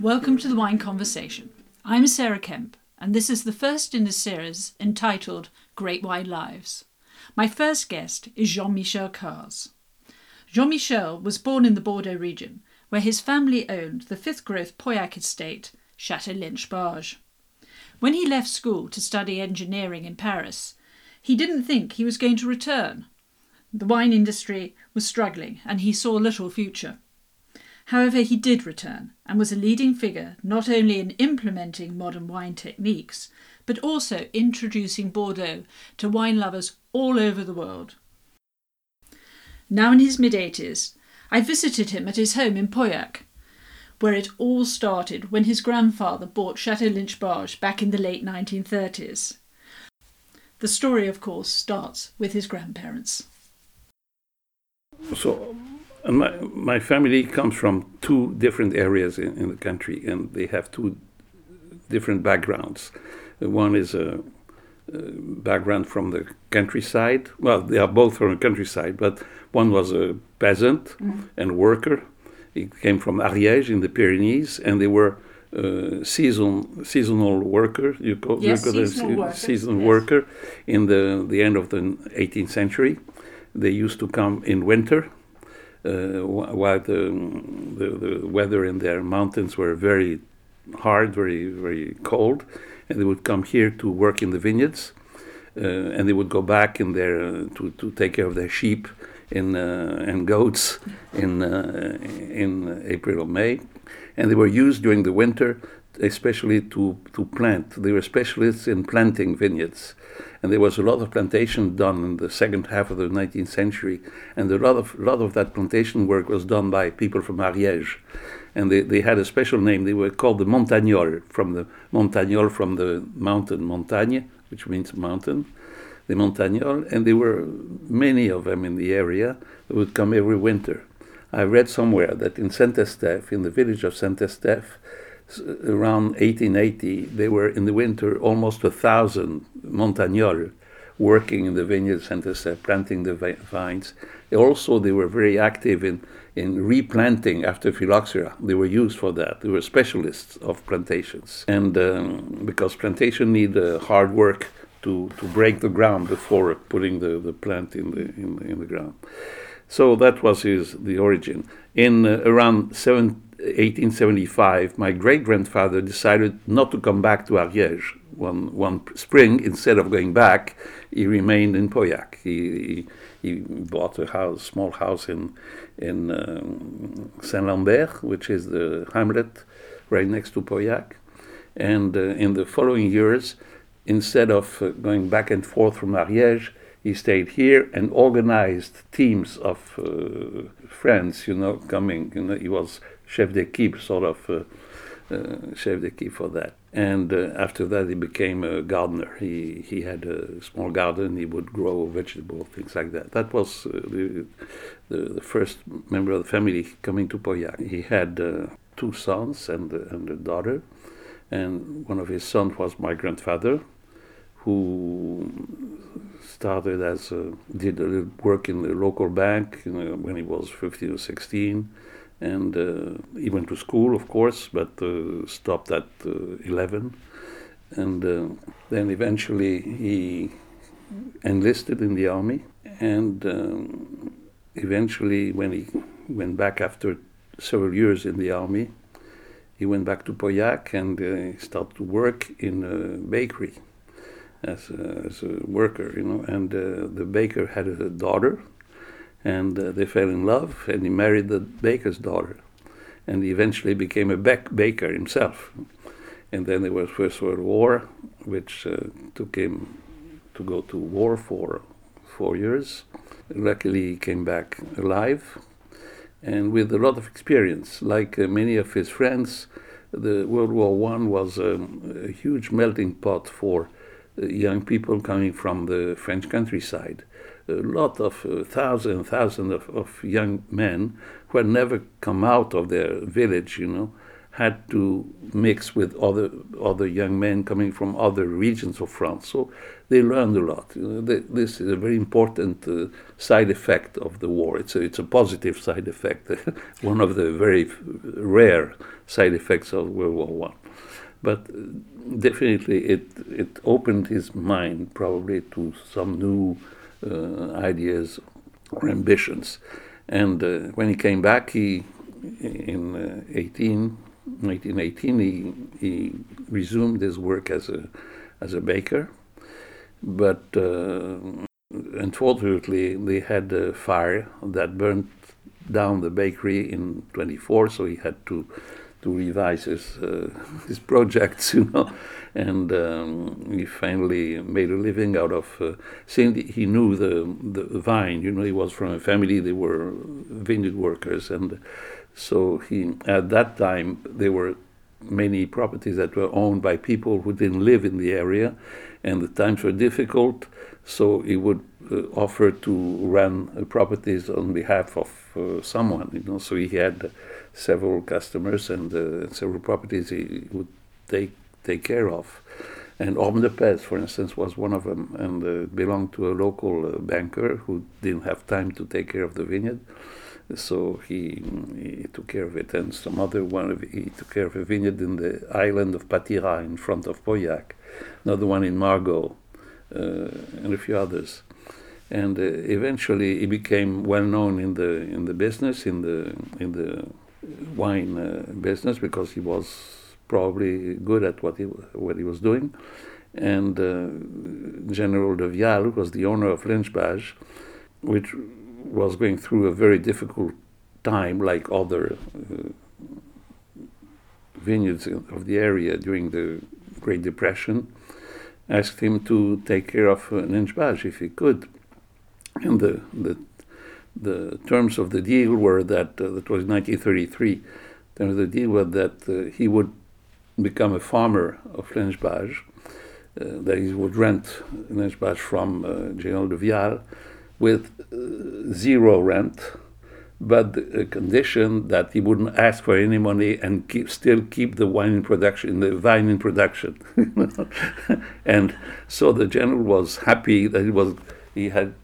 Welcome to the Wine Conversation. I'm Sarah Kemp, and this is the first in a series entitled Great Wine Lives. My first guest is Jean Michel Cazes. Jean Michel was born in the Bordeaux region, where his family owned the fifth growth Pauillac estate, Chateau Lynch Bages. When he left school to study engineering in Paris, he didn't think he was going to return. The wine industry was struggling, and he saw little future. However, he did return and was a leading figure not only in implementing modern wine techniques, but also introducing Bordeaux to wine lovers all over the world. Now in his mid 80s, I visited him at his home in Pauillac, where it all started when his grandfather bought Chateau Lynch Bages back in the late 1930s. The story, of course, starts with his grandparents. So my, my family comes from two different areas in, in the country, and they have two different backgrounds. One is a, background from the countryside. Well, they are both from the countryside, but one was a peasant mm. and worker. He came from Ariège in the Pyrenees, and they were uh, season seasonal worker. You call, yes, you call seasonal worker. season yes. worker in the the end of the 18th century. They used to come in winter uh, while the, the, the weather in their mountains were very hard, very very cold, and they would come here to work in the vineyards, uh, and they would go back in there uh, to, to take care of their sheep in, uh, and goats in uh, in April or May, and they were used during the winter especially to, to plant. They were specialists in planting vineyards. And there was a lot of plantation done in the second half of the 19th century. And a lot of, a lot of that plantation work was done by people from Ariège. And they, they had a special name. They were called the Montagnols, from the Montagnol, from the mountain Montagne, which means mountain. The Montagnols. And there were many of them in the area that would come every winter. I read somewhere that in Saint-Estèphe, in the village of Saint-Estèphe, around 1880, there were in the winter almost a thousand montagnols working in the vineyards and planting the vines. Also, they were very active in, in replanting after phylloxera. They were used for that. They were specialists of plantations. And um, because plantation need uh, hard work to, to break the ground before putting the, the plant in the, in, in the ground. So that was his the origin. In uh, around seven, 1875, my great grandfather decided not to come back to Ariège. One, one spring, instead of going back, he remained in Pauillac. He, he, he bought a house, small house in, in um, Saint Lambert, which is the hamlet right next to Pauillac. And uh, in the following years, instead of uh, going back and forth from Ariège, he stayed here and organized teams of uh, friends, you know, coming. You know, he was chef d'équipe, sort of uh, uh, chef d'équipe for that. And uh, after that, he became a gardener. He he had a small garden. He would grow vegetables, things like that. That was the, the, the first member of the family coming to Pauillac. He had two sons and and a daughter, and one of his sons was my grandfather, who started as a, did a little work in the local bank you know, when he was 15 or 16 and uh, he went to school, of course, but uh, stopped at uh, 11. And then eventually he enlisted in the army, and um, eventually, when he went back after several years in the army, he went back to Pauillac and uh, started to work in a bakery as a, as a worker, you know. And uh, the baker had a daughter and uh, they fell in love, and he married the baker's daughter, and he eventually became a baker himself. And then there was First World War, which uh, took him to go to war for four years. Luckily, he came back alive, and with a lot of experience. Like uh, many of his friends, the World War One was um, a huge melting pot for young people coming from the French countryside. A lot of uh, thousands, thousands of, of young men who had never come out of their village, you know, had to mix with other other young men coming from other regions of France. So they learned a lot. You know, they, this is a very important uh, side effect of the war. It's a, it's a positive side effect, one of the very rare side effects of World War One. But definitely, it it opened his mind probably to some new uh, ideas or ambitions. And uh, when he came back, he in uh, 18 1918, he, he resumed his work as a, as a baker. But uh, unfortunately, they had a fire that burnt down the bakery in 24, so he had to to revise his uh, his projects, you know, and um, he finally made a living out of. Uh, since he knew the the vine, you know, he was from a family they were vineyard workers, and so he, at that time, there were many properties that were owned by people who didn't live in the area, and the times were difficult. So he would uh, offer to run properties on behalf of uh, someone. You know, so he had several customers and uh, several properties he would take take care of. And Orme de Pez, for instance, was one of them, and uh, belonged to a local uh, banker who didn't have time to take care of the vineyard so he, he took care of it. And some other one, he took care of a vineyard in the island of Patira in front of Pauillac, another one in Margaux, uh, and a few others. And uh, eventually, he became well known in the in the business, in the in the wine uh, business, because he was probably good at what he what he was doing. And uh, General de Vial who was the owner of Lynch-Bages, which was going through a very difficult time, like other uh, vineyards of the area during the Great Depression, asked him to take care of uh, Lynch-Bages if he could. And the, the, the terms of the deal were that, uh, that was 1933, terms of the deal were that uh, he would become a farmer of Lynch-Bages, uh, that he would rent Lynch-Bages from uh, General de Vial, with uh, zero rent, but a condition that he wouldn't ask for any money and keep, still keep the wine in production, the vine in production. and so the general was happy that he was he had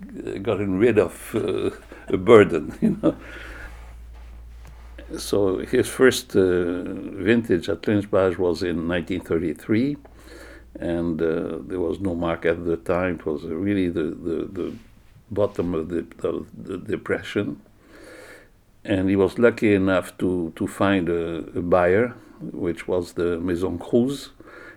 gotten rid of uh, a burden, you know. So his first uh, vintage at Lynch-Bages was in 1933, and uh, there was no market at the time. It was really the, the, the bottom of the, the depression. And he was lucky enough to, to find a, a buyer, which was the Maison Cruse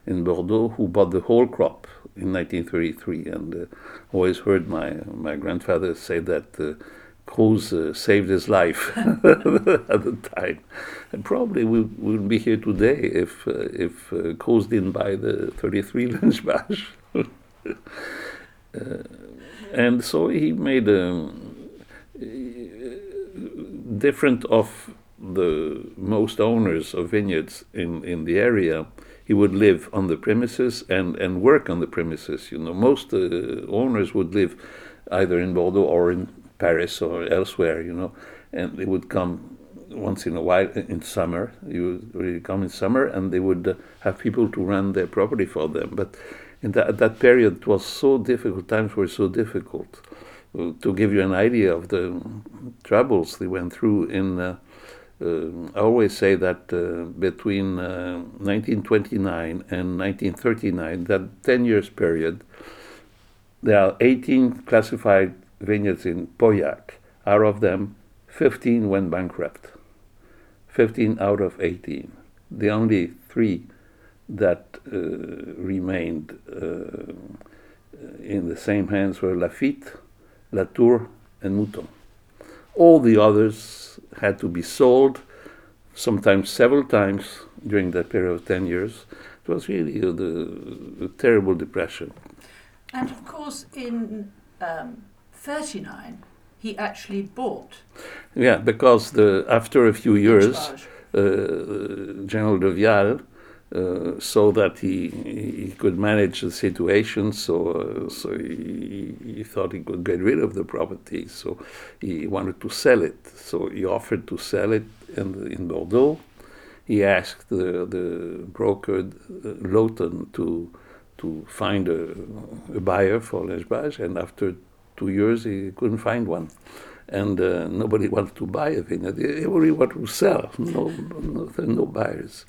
in Bordeaux, who bought the whole crop in 1933. And uh, always heard my, my grandfather say that uh, Cruse uh, saved his life at the time. And probably we would be here today if, uh, if uh, Cruse didn't buy the 33 Lynch-Bages. Uh, and so he made a different of the most owners of vineyards in, in the area. He would live on the premises and, and work on the premises. You know, most uh, owners would live either in Bordeaux or in Paris or elsewhere. You know, and they would come once in a while in summer. You would come in summer, and they would uh, have people to run their property for them. But in that, that period it was so difficult, times were so difficult. Uh, to give you an idea of the troubles they went through in, uh, uh, I always say that uh, between 1929 uh, and 1939, that 10 years period, there are 18 classified vineyards in Pauillac. Out of them, 15 went bankrupt. 15 out of 18. The only three that uh, remained uh, in the same hands were Lafite, Latour, and Mouton. All the others had to be sold, sometimes several times during that period of 10 years. It was really a, a terrible depression. And of course, in um, 39, he actually bought. Yeah, because the, after a few years, uh, General de Vial uh, so that he he could manage the situation. So uh, so he, he thought he could get rid of the property. So he wanted to sell it. So he offered to sell it in in Bordeaux. He asked the the broker uh, Lawton to to find a, a buyer for Lynch-Bages, and after two years he couldn't find one and uh, nobody wanted to buy a vineyard. Everybody wanted to sell, no, no, no buyers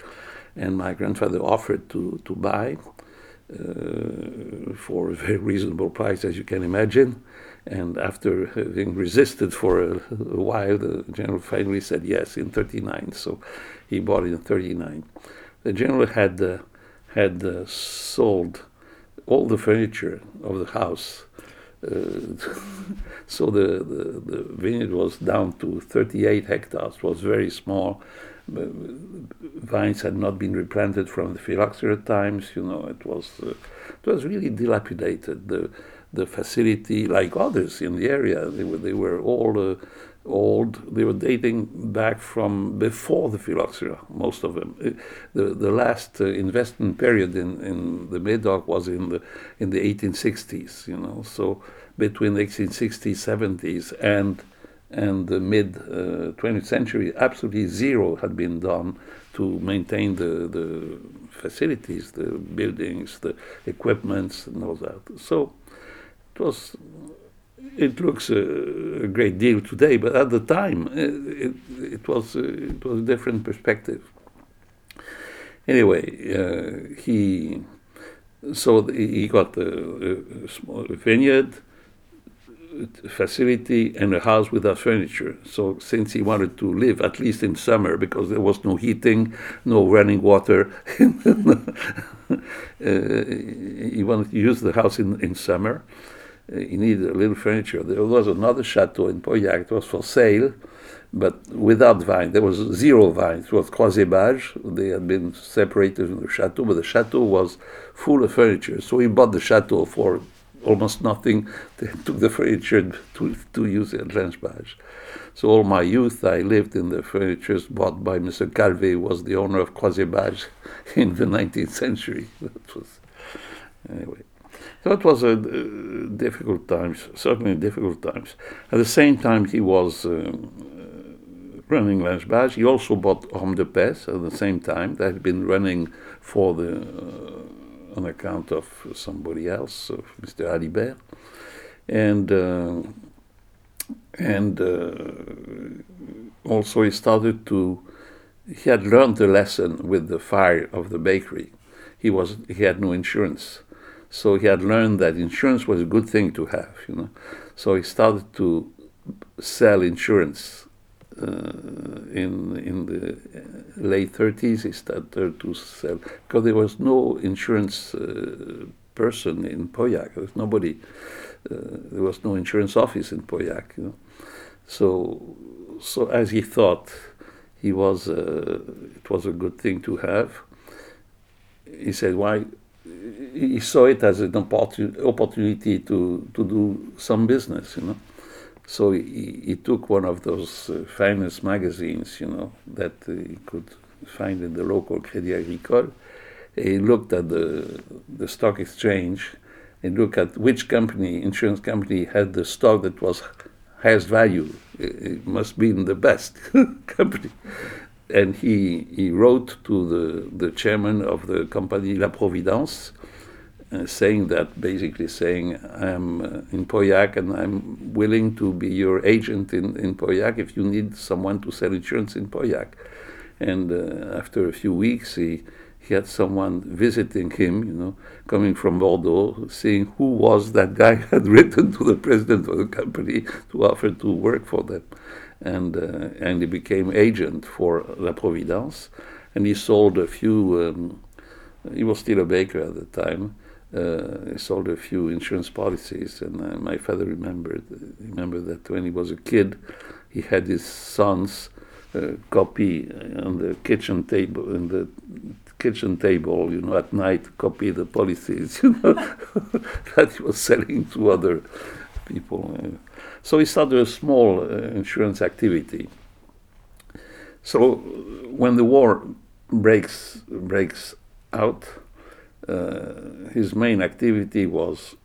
and my grandfather offered to, to buy uh, for a very reasonable price, as you can imagine. And after having resisted for a, a, while, the general finally said yes in 39. So he bought it in 39. The general had, uh, had uh, sold all the furniture of the house. Uh, so the, the, the vineyard was down to 38 hectares, was very small vines had not been replanted from the phylloxera times. You know, it was uh, it was really dilapidated. The the facility, like others in the area, they were they were all uh, old. They were dating back from before the phylloxera. Most of them. Uh, the the last uh, investment period in in the Medoc was in the in the 1860s. You know, so between the 1860s, 70s, and and the mid uh, 20th century, absolutely zero had been done to maintain the, the facilities, the buildings, the equipments, and all that. So it was. It looks a, a great deal today, but at the time, uh, it, it was uh, it was a different perspective. Anyway, uh, he so he got a, a small vineyard facility and a house without furniture. So since he wanted to live at least in summer because there was no heating, no running water, uh, he wanted to use the house in, in summer. Uh, he needed a little furniture. There was another chateau in Pauillac. It was for sale, but without vine. There was zero vines. It was Croizet-Bages. They had been separated from the chateau, but the chateau was full of furniture. So he bought the chateau for almost nothing. They took the furniture to, to use at Lynch-Bages. So all my youth, I lived in the furniture bought by Mr. Calvé, who was the owner of Croizet-Bages in the 19th century. That was anyway. So it was a uh, difficult times, certainly difficult times. At the same time, he was uh, running Lynch-Bages. He also bought Orme de Pez at the same time. That had been running for the uh, on account of somebody else, of Mr. Alibert, and uh, and uh, also he started to. He had learned the lesson with the fire of the bakery. He was he had no insurance, so he had learned that insurance was a good thing to have. You know, so he started to sell insurance in in the late 30s, he started to sell because there was no insurance uh, person in Pauillac. There was nobody. Uh, there was no insurance office in Pauillac. You know, so so as he thought, he was it was a good thing to have. He said, "Why?" He saw it as an opportunity to to do some business. You know so he, he, took one of those uh, finest magazines, you know, that uh, he could find in the local Crédit Agricole. He looked at the, the stock exchange and looked at which company, insurance company, had the stock that was highest value. It must be in the best company. And he, he wrote to the, the chairman of the company La Providence, uh, saying that, basically saying, I'm uh, in Pauillac and I'm willing to be your agent in, in Pauillac if you need someone to sell insurance in Pauillac. And uh, after a few weeks, he, he had someone visiting him, you know, coming from Bordeaux, seeing who was that guy had written to the president of the company to offer to work for them. And, uh, and he became agent for La Providence. And he sold a few, um, he was still a baker at the time, uh, sold a few insurance policies, and uh, my father remembered remembered that when he was a kid, he had his sons uh, copy on the kitchen table in the kitchen table, you know, at night, copy the policies, you know, that he was selling to other people. So he started a small uh, insurance activity. So when the war breaks breaks out, uh, his main activity was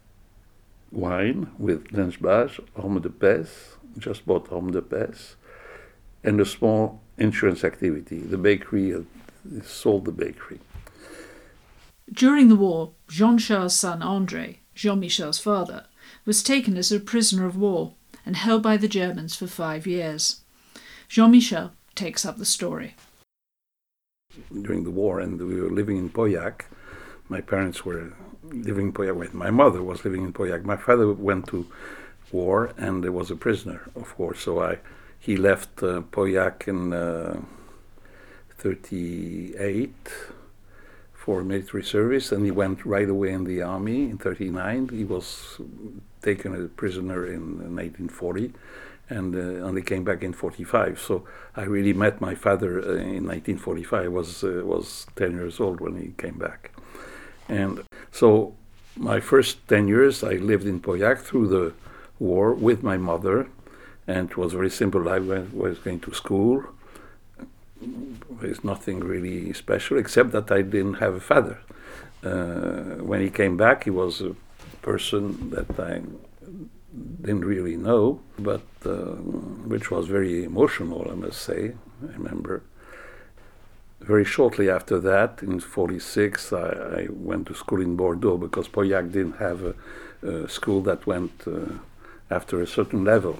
wine with Lynch-Bages, Orme de Pez, just bought Orme de Pez, and a small insurance activity. The bakery uh, sold the bakery. During the war, Jean Charles' son Andre, Jean Michel's father, was taken as a prisoner of war and held by the Germans for five years. Jean Michel takes up the story. During the war, and we were living in Pauillac. My parents were living in Pauillac. My mother was living in Pauillac. My father went to war and was a prisoner, of course. So I, he left uh, Pauillac in uh, 38 for military service, and he went right away in the army in 39. He was taken as a prisoner in 1940 and uh, only came back in 45. So I really met my father uh, in 1945. I was, uh, was 10 years old when he came back. And so my first 10 years I lived in Pauillac through the war with my mother, and it was very simple. I went, was going to school. There's nothing really special except that I didn't have a father. Uh, when he came back, he was a person that I didn't really know, but uh, which was very emotional, I must say. I remember. Very shortly after that, in '46, I, I, went to school in Bordeaux because Pauillac didn't have a, a school that went uh, after a certain level.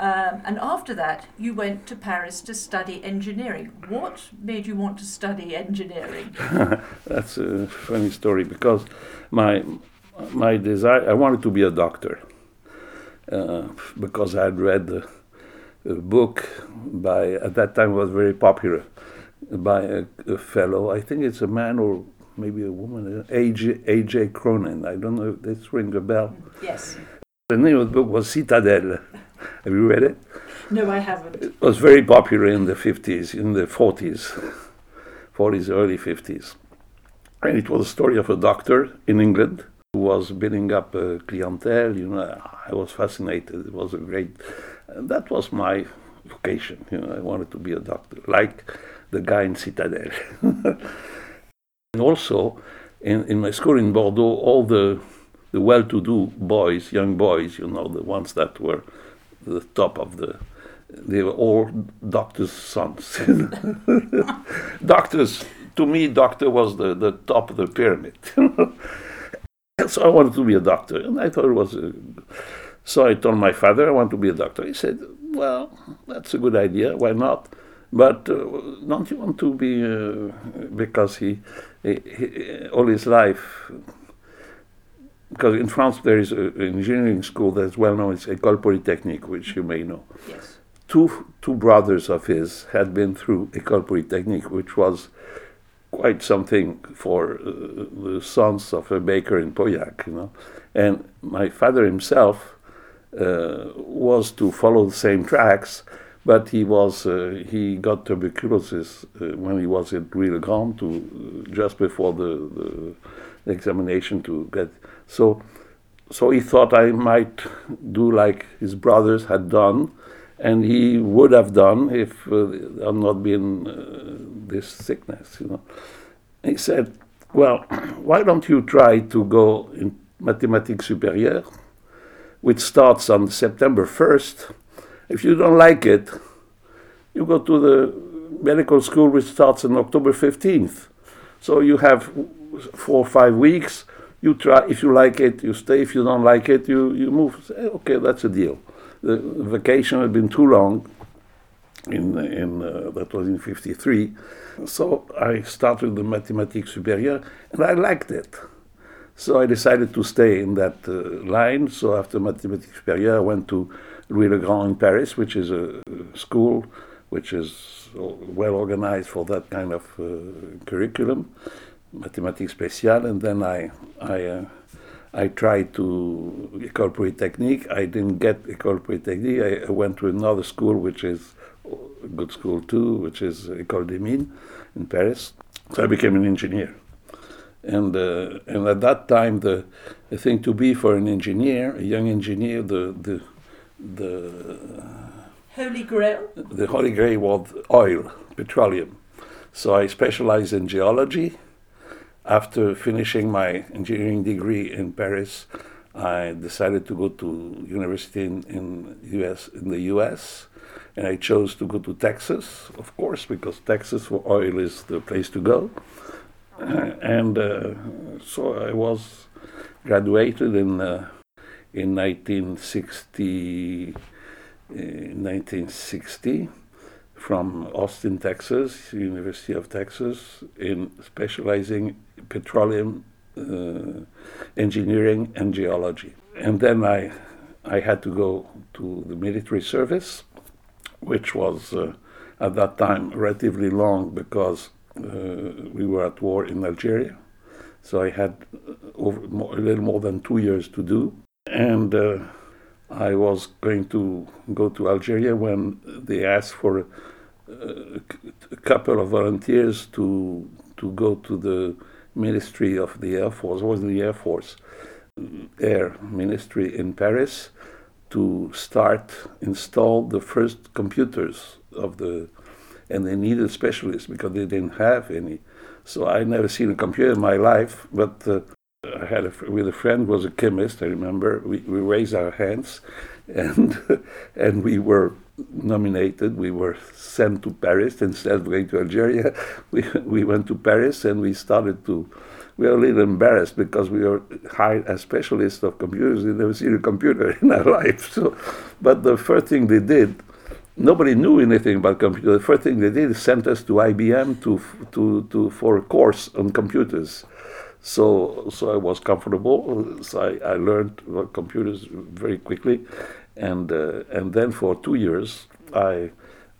Um, and after that, you went to Paris to study engineering. What made you want to study engineering? That's a funny story because my my desire I wanted to be a doctor uh, because I had read a, book by at that time was very popular by a, a fellow. I think it's a man or maybe a woman, uh, A.J. A.J. Cronin. I don't know if this ring a bell. Yes. The name of the book was Citadel. Have you read it? No, I haven't. It was very popular in the 50s, in the 40s, 40s, early 50s. And it was a story of a doctor in England who was building up a clientele. You know, I was fascinated. It was a great, that was my vocation. You know, I wanted to be a doctor, like the guy in Citadel. and also, in, in my school in Bordeaux, all the the well-to-do boys, young boys, you know, the ones that were the top of the they were all doctors' sons. doctors, to me, doctor was the, the top of the pyramid. so I wanted to be a doctor, and I thought it was. A, so I told my father I want to be a doctor. He said, "Well, that's a good idea. Why not?" But uh, don't you want to be? Uh, because he, he, he, all his life because in France there is an engineering school that's well known. It's École Polytechnique, which you may know. Yes. Two two brothers of his had been through École Polytechnique, which was quite something for uh, the sons of a baker in Pauillac, you know. And my father himself was to follow the same tracks, but he was uh, he got tuberculosis uh, when he was at Grand to just before the, the examination to get so, so he thought I might do like his brothers had done, and he would have done if uh, had not been uh, this sickness. You know, he said, "Well, why don't you try to go in Mathématiques supérieures, which starts on September 1st. If you don't like it, you go to the medical school, which starts on October 15th. So you have four or five weeks." you try if you like it you stay if you don't like it you you move say, okay that's a deal the vacation had been too long in in uh, that was in 53 so i started the mathématiques supérieures and i liked it so i decided to stay in that uh, line so after mathématiques supérieures i went to louis le grand in paris which is a school which is well organized for that kind of uh, curriculum Mathématiques spéciales, and then I I uh, I tried to École Polytechnique. I didn't get École Polytechnique. I, I went to another school, which is a good school too, which is École des Mines in Paris. So I became an engineer. And uh, and at that time, the, the thing to be for an engineer, a young engineer, the the the Holy Grail. The Holy Grail was oil, petroleum. So I specialized in geology. After finishing my engineering degree in Paris, I decided to go to university in, in US in the US, and I chose to go to Texas, of course, because Texas for oil is the place to go. and uh, so I was graduated in uh, in 1960, uh, 1960 from Austin, Texas, University of Texas, in specializing petroleum uh, engineering and geology. And then I, I had to go to the military service, which was uh, at that time relatively long because Uh, we were at war in Algeria. So I had uh, over, more, a little more than two years to do. And uh, I was going to go to Algeria when they asked for a, a couple of volunteers to to go to the Ministry of the Air Force, was the Air Force Air Ministry in Paris, to start install the first computers of the, and they needed specialists because they didn't have any. So I never seen a computer in my life, but uh, I had a, with a friend who was a chemist. I remember we, we raised our hands, and and we were nominated. We were sent to Paris instead of going to Algeria. We we went to Paris and we started to. We were a little embarrassed because we were hired as specialists of computers. We never seen a computer in our life. So, but the first thing they did, nobody knew anything about computers. The first thing they did is sent us to IBM to to to for a course on computers. So so I was comfortable. So I, I learned about computers very quickly, and uh, and then for two years I,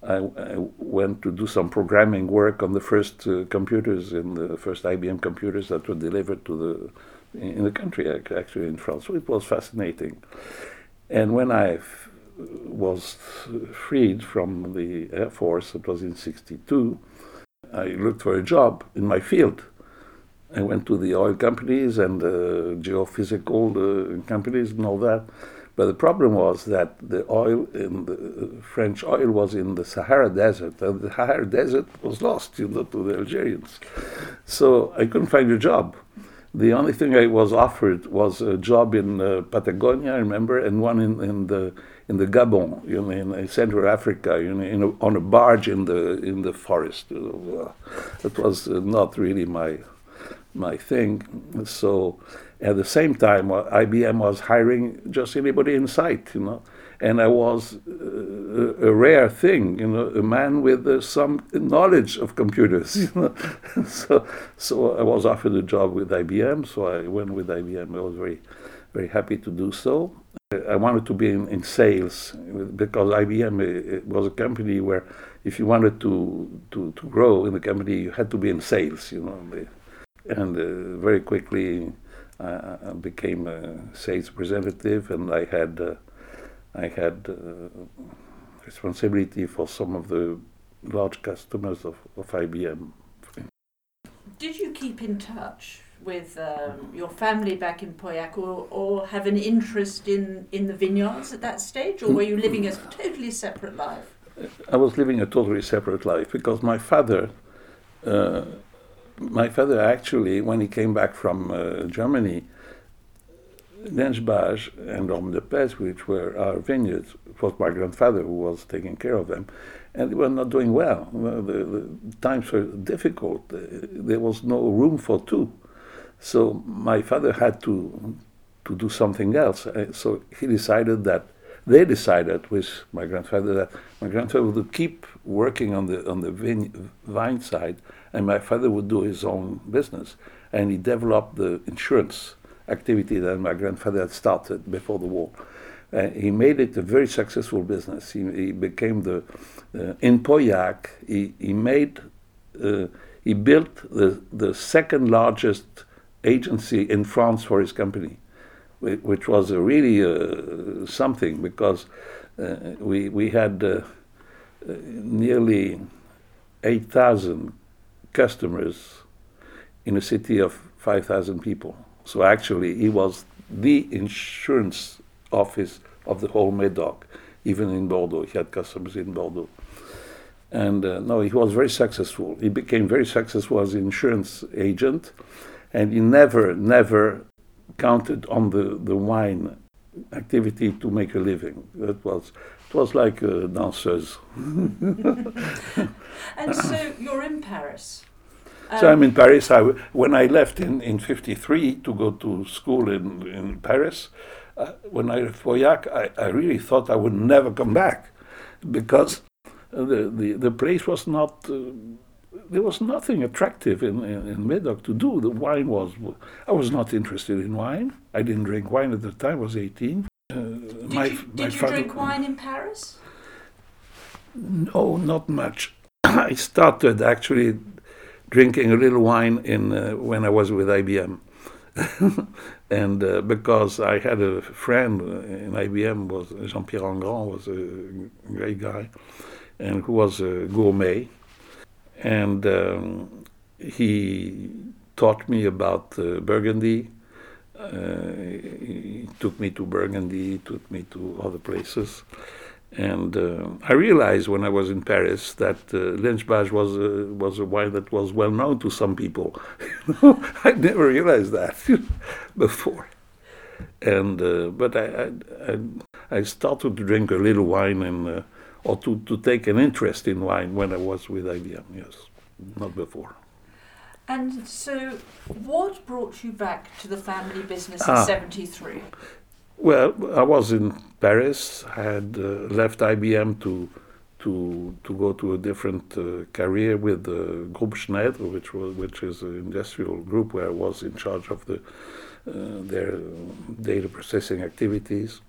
I, I went to do some programming work on the first uh, computers in the first IBM computers that were delivered to the in the country actually in France. So it was fascinating, and when I was freed from the Air Force, it was in '62. I looked for a job in my field. I went to the oil companies and the geophysical uh, companies and all that but the problem was that the oil in the French oil was in the Sahara Desert, and the Sahara Desert was lost you know, to the Algerians. So I couldn't find a job. The only thing I was offered was a job in uh, Patagonia, I remember, and one in, in the in the Gabon, you know, in Central Africa, you know, a, on a barge in the in the forest. It was uh, not really my my thing. So at the same time, uh, IBM was hiring just anybody in sight, you know. And I was uh, a rare thing, you know, a man with uh, some knowledge of computers. You know? so, so I was offered a job with IBM. So I went with IBM. I was very, very happy to do so. I wanted to be in, in sales because IBM was a company where if you wanted to, to, to grow in the company, you had to be in sales, you know. And uh, very quickly, I became a sales representative, and I had uh, I had uh, responsibility for some of the large customers of, of IBM. Did you keep in touch with um, your family back in Pauillac, or, or have an interest in, in the vineyards at that stage, or were you living a totally separate life? I was living a totally separate life because my father. Uh, my father actually, when he came back from uh, Germany, Lynch-Bages and Orme de Pez, which were our vineyards, it was my grandfather who was taking care of them, and they were not doing well. The, the times were difficult. There was no room for two. So my father had to to do something else. Uh, so he decided that they decided with my grandfather that my grandfather would keep working on the on the vine, vine side and my father would do his own business. And he developed the insurance activity that my grandfather had started before the war. Uh, he made it a very successful business. He, he became the uh, in Pauillac. He, he made uh, he built the the second largest agency in France for his company, which was really uh, something because uh, we we had uh, nearly eight thousand customers in a city of 5,000 people. So actually, he was the insurance office of the whole Médoc, even in Bordeaux. He had customers in Bordeaux. And uh, no, he was very successful. He became very successful as an insurance agent, and he never, never counted on the, the wine activity to make a living. That was it was like a danseuse. and so you're in Paris. so I'm in Paris. I, when I left in, in 53 to go to school in, in Paris, uh, when I left Pauillac, I, I really thought I would never come back because the, the, the place was not, uh, there was nothing attractive in, in, in Medoc to do. The wine was, I was not interested in wine. I didn't drink wine at the time, I was 18. Uh, did my, you, did my you father, drink wine in Paris? No, not much. I started actually drinking a little wine in uh, when I was with IBM. and uh, because I had a friend in IBM was Jean-Pierre Engrand was a great guy, and who was a gourmet, and um, he taught me about uh, Burgundy. Uh, he took me to Burgundy, took me to other places, and uh, I realized when I was in Paris that uh, Lynch-Bages was a, was a wine that was well known to some people. I never realized that before. And uh, but I, I, I started to drink a little wine and uh, or to, to take an interest in wine when I was with IBM. Yes, not before. And so, what brought you back to the family business ah. in '73? Well, I was in Paris. I had uh, left IBM to to to go to a different uh, career with the Groupe Schneider, which was which is an industrial group where I was in charge of the uh, their data processing activities.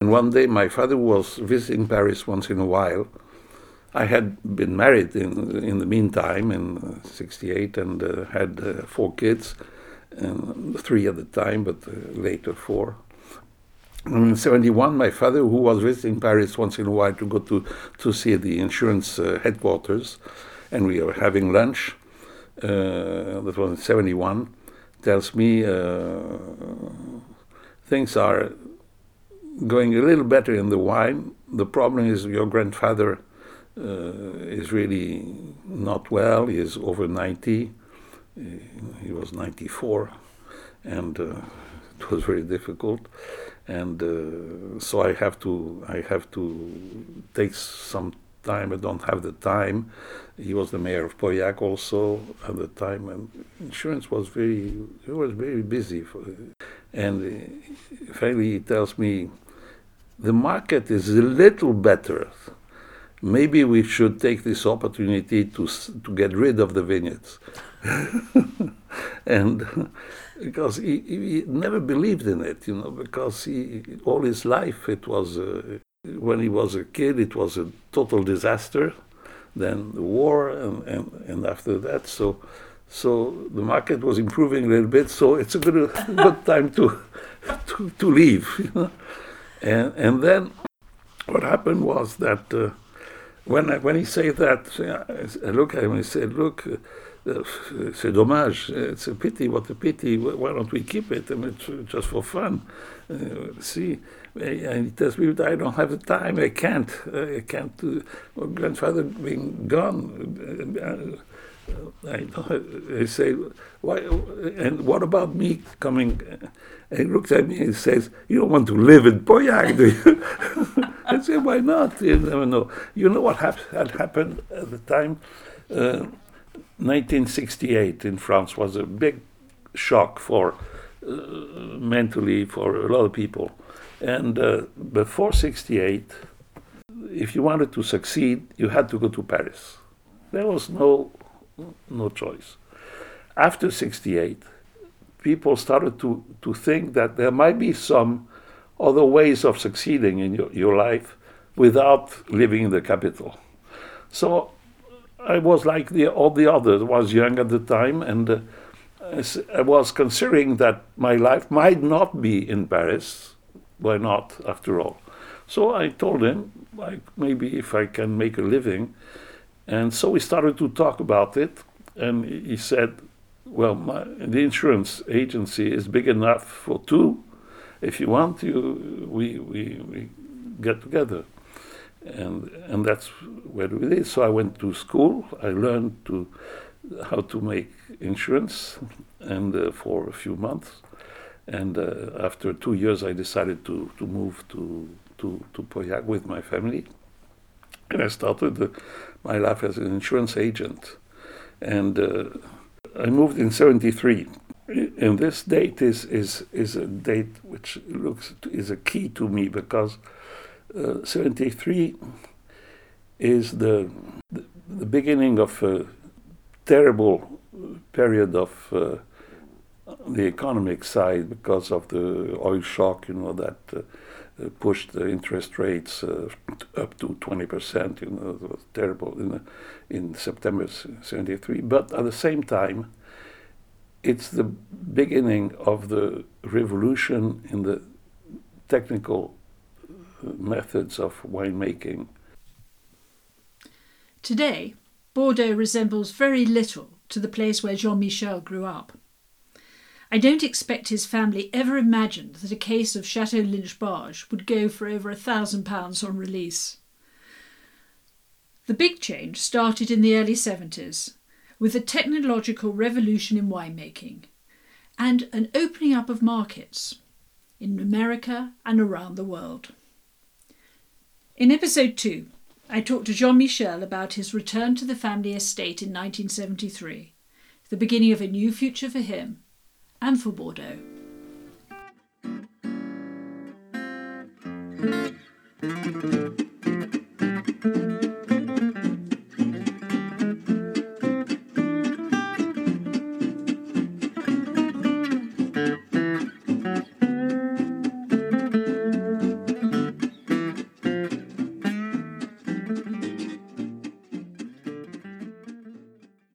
And one day, my father was visiting Paris once in a while. I had been married in in the meantime in '68 and uh, had uh, four kids, three at the time, but uh, later four in 71, my father, who was visiting Paris once in a while to go to, to see the insurance uh, headquarters, and we were having lunch, uh, that was in 71, tells me uh, things are going a little better in the wine. The problem is your grandfather uh, is really not well. He is over 90. He was 94, and uh, it was very difficult and uh, so I have to I have to take some time. I don't have the time. He was the mayor of Pauillac also at the time, and insurance was very it was very busy. For, and uh, finally, he tells me the market is a little better. Maybe we should take this opportunity to to get rid of the vineyards. and because he, he, never believed in it, you know, because he, all his life it was, uh, when he was a kid, it was a total disaster. Then the war, and, and, and after that, so so the market was improving a little bit. So it's a good good time to to, to leave, you know. And and then what happened was that uh, when I, when he said that, I look at him and he said, "Look." Uh, c'est dommage. It's a pity. What a pity. Why don't we keep it? I mean, just for fun. Uh, see, and he tells me, I don't have the time. I can't. I can't. Uh, grandfather being gone. I, I say, why? And what about me coming? And he looks at me and says, "You don't want to live in Pauillac, do you?" I say, "Why not? You never know." You know what hap- had happened at the time. Uh, 1968 in France was a big shock for uh, mentally for a lot of people. And uh, before 68, if you wanted to succeed, you had to go to Paris. There was no, no choice. After 68, people started to, to think that there might be some other ways of succeeding in your, your life without living in the capital. So I was like the, all the others. I was young at the time, and uh, I was considering that my life might not be in Paris. Why not, after all? So I told him, like, maybe if I can make a living. And so we started to talk about it, and he said, well, my, the insurance agency is big enough for two. If you want, you, we, we, we get together. and and that's what we did. So I went to school. I learned to how to make insurance, and uh, for a few months, and uh, after two years, I decided to to move to to to Pauillac with my family, and I started uh, my life as an insurance agent, and uh, I moved in '73. And this date is, is, is a date which looks is a key to me because uh, 73 is the, the, the beginning of a terrible period of uh, the economic side because of the oil shock, you know, that uh, pushed the interest rates uh, up to 20%, you know, it was terrible in, in September 73. But at the same time, it's the beginning of the revolution in the technical methods of winemaking. Today, Bordeaux resembles very little to the place where Jean Michel grew up. I don't expect his family ever imagined that a case of Chateau Lynch Bages would go for over a thousand pounds on release. The big change started in the early 70s with the technological revolution in winemaking and an opening up of markets in America and around the world. In episode 2, I talked to Jean Michel about his return to the family estate in 1973, the beginning of a new future for him and for Bordeaux.